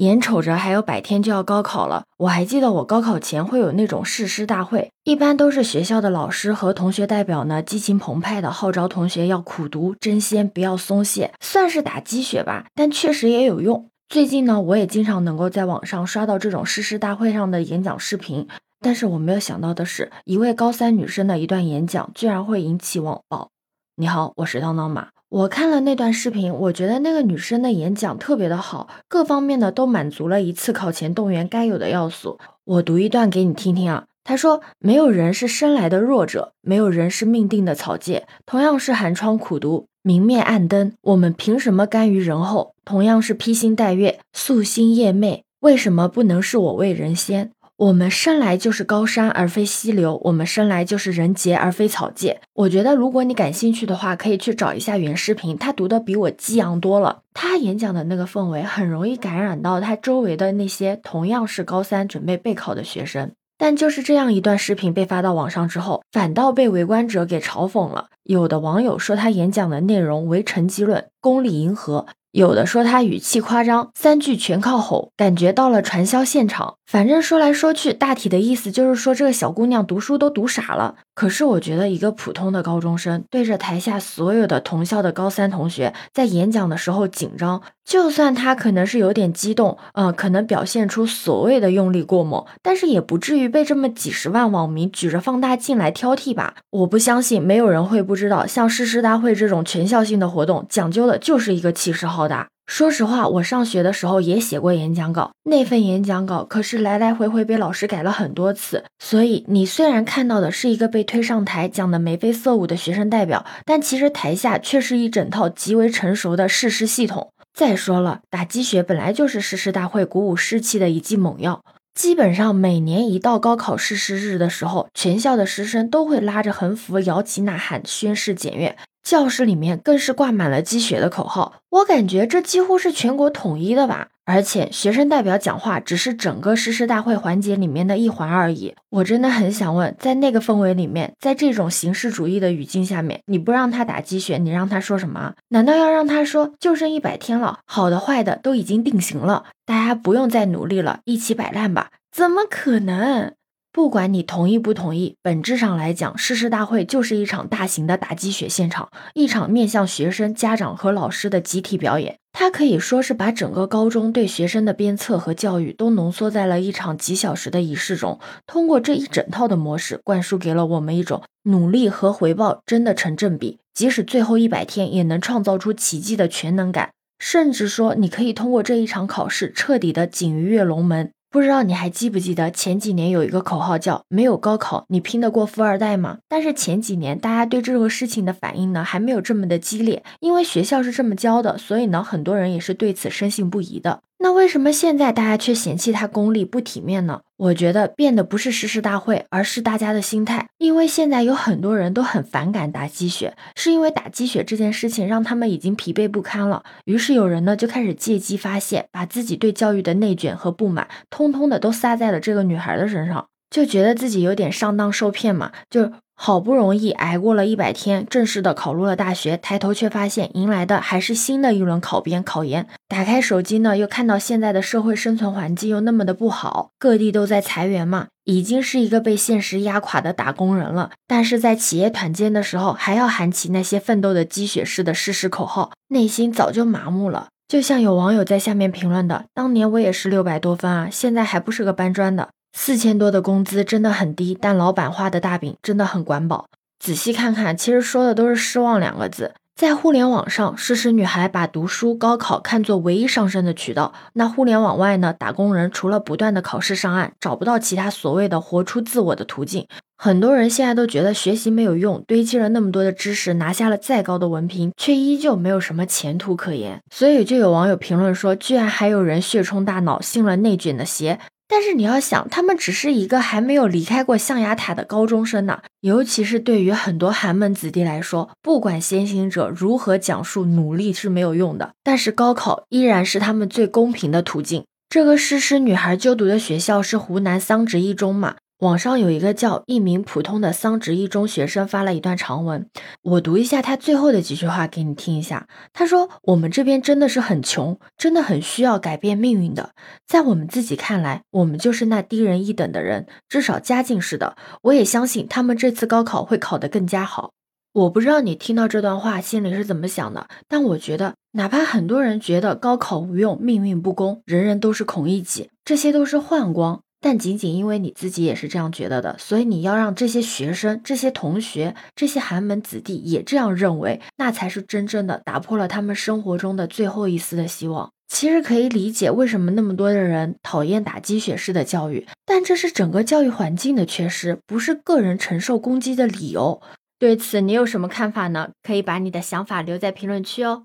眼瞅着还有百天就要高考了，我还记得我高考前会有那种誓师大会，一般都是学校的老师和同学代表呢，激情澎湃的号召同学要苦读、争先，不要松懈，算是打鸡血吧，但确实也有用。最近呢，我也经常能够在网上刷到这种誓师大会上的演讲视频，但是我没有想到的是，一位高三女生的一段演讲居然会引起网暴。你好，我是当当马。我看了那段视频，我觉得那个女生的演讲特别的好，各方面呢都满足了一次考前动员该有的要素。我读一段给你听听啊。她说：“没有人是生来的弱者，没有人是命定的草芥。同样是寒窗苦读，明灭暗灯，我们凭什么甘于人后？同样是披星戴月，夙兴夜寐，为什么不能是我为人先？”我们生来就是高山而非溪流，我们生来就是人杰而非草芥。我觉得如果你感兴趣的话，可以去找一下原视频，他读的比我激昂多了。他演讲的那个氛围很容易感染到他周围的那些同样是高三准备备考的学生。但就是这样一段视频被发到网上之后，反倒被围观者给嘲讽了。有的网友说他演讲的内容为成绩论，功利迎合。有的说他语气夸张，三句全靠吼，感觉到了传销现场。反正说来说去，大体的意思就是说这个小姑娘读书都读傻了。可是我觉得一个普通的高中生对着台下所有的同校的高三同学在演讲的时候紧张，就算他可能是有点激动，呃，可能表现出所谓的用力过猛，但是也不至于被这么几十万网民举着放大镜来挑剔吧？我不相信没有人会不知道，像誓师大会这种全校性的活动，讲究的就是一个气势浩大。说实话，我上学的时候也写过演讲稿，那份演讲稿可是来来回回被老师改了很多次。所以你虽然看到的是一个被推上台讲的眉飞色舞的学生代表，但其实台下却是一整套极为成熟的誓师系统。再说了，打鸡血本来就是誓师大会鼓舞士气的一剂猛药。基本上每年一到高考誓师日的时候，全校的师生都会拉着横幅摇旗呐喊，宣誓检阅。教室里面更是挂满了鸡血的口号，我感觉这几乎是全国统一的吧。而且学生代表讲话只是整个誓师大会环节里面的一环而已。我真的很想问，在那个氛围里面，在这种形式主义的语境下面，你不让他打鸡血，你让他说什么？难道要让他说就剩一百天了，好的坏的都已经定型了，大家不用再努力了，一起摆烂吧？怎么可能？不管你同意不同意，本质上来讲，誓师大会就是一场大型的打鸡血现场，一场面向学生、家长和老师的集体表演。它可以说是把整个高中对学生的鞭策和教育都浓缩在了一场几小时的仪式中。通过这一整套的模式，灌输给了我们一种努力和回报真的成正比，即使最后一百天也能创造出奇迹的全能感。甚至说，你可以通过这一场考试彻底的锦鱼跃龙门。不知道你还记不记得前几年有一个口号叫“没有高考，你拼得过富二代吗？”但是前几年大家对这个事情的反应呢，还没有这么的激烈，因为学校是这么教的，所以呢，很多人也是对此深信不疑的。那为什么现在大家却嫌弃他功利不体面呢？我觉得变的不是誓师大会，而是大家的心态。因为现在有很多人都很反感打鸡血，是因为打鸡血这件事情让他们已经疲惫不堪了。于是有人呢就开始借机发泄，把自己对教育的内卷和不满，通通的都撒在了这个女孩的身上，就觉得自己有点上当受骗嘛，就。好不容易挨过了一百天，正式的考入了大学，抬头却发现迎来的还是新的一轮考编考研。打开手机呢，又看到现在的社会生存环境又那么的不好，各地都在裁员嘛，已经是一个被现实压垮的打工人了。但是在企业团建的时候，还要喊起那些奋斗的鸡血式的誓师口号，内心早就麻木了。就像有网友在下面评论的：“当年我也是六百多分啊，现在还不是个搬砖的。”四千多的工资真的很低，但老板画的大饼真的很管饱。仔细看看，其实说的都是失望两个字。在互联网上，诗诗女孩把读书、高考看作唯一上升的渠道。那互联网外呢？打工人除了不断的考试上岸，找不到其他所谓的活出自我的途径。很多人现在都觉得学习没有用，堆积了那么多的知识，拿下了再高的文凭，却依旧没有什么前途可言。所以就有网友评论说，居然还有人血冲大脑，信了内卷的邪。但是你要想，他们只是一个还没有离开过象牙塔的高中生呢。尤其是对于很多寒门子弟来说，不管先行者如何讲述努力是没有用的，但是高考依然是他们最公平的途径。这个诗诗女孩就读的学校是湖南桑植一中嘛。网上有一个叫一名普通的桑植一中学生发了一段长文，我读一下他最后的几句话给你听一下。他说：“我们这边真的是很穷，真的很需要改变命运的。在我们自己看来，我们就是那低人一等的人，至少家境是的。我也相信他们这次高考会考得更加好。我不知道你听到这段话心里是怎么想的，但我觉得，哪怕很多人觉得高考无用、命运不公、人人都是孔乙己，这些都是幻光。”但仅仅因为你自己也是这样觉得的，所以你要让这些学生、这些同学、这些寒门子弟也这样认为，那才是真正的打破了他们生活中的最后一丝的希望。其实可以理解为什么那么多的人讨厌打鸡血式的教育，但这是整个教育环境的缺失，不是个人承受攻击的理由。对此你有什么看法呢？可以把你的想法留在评论区哦。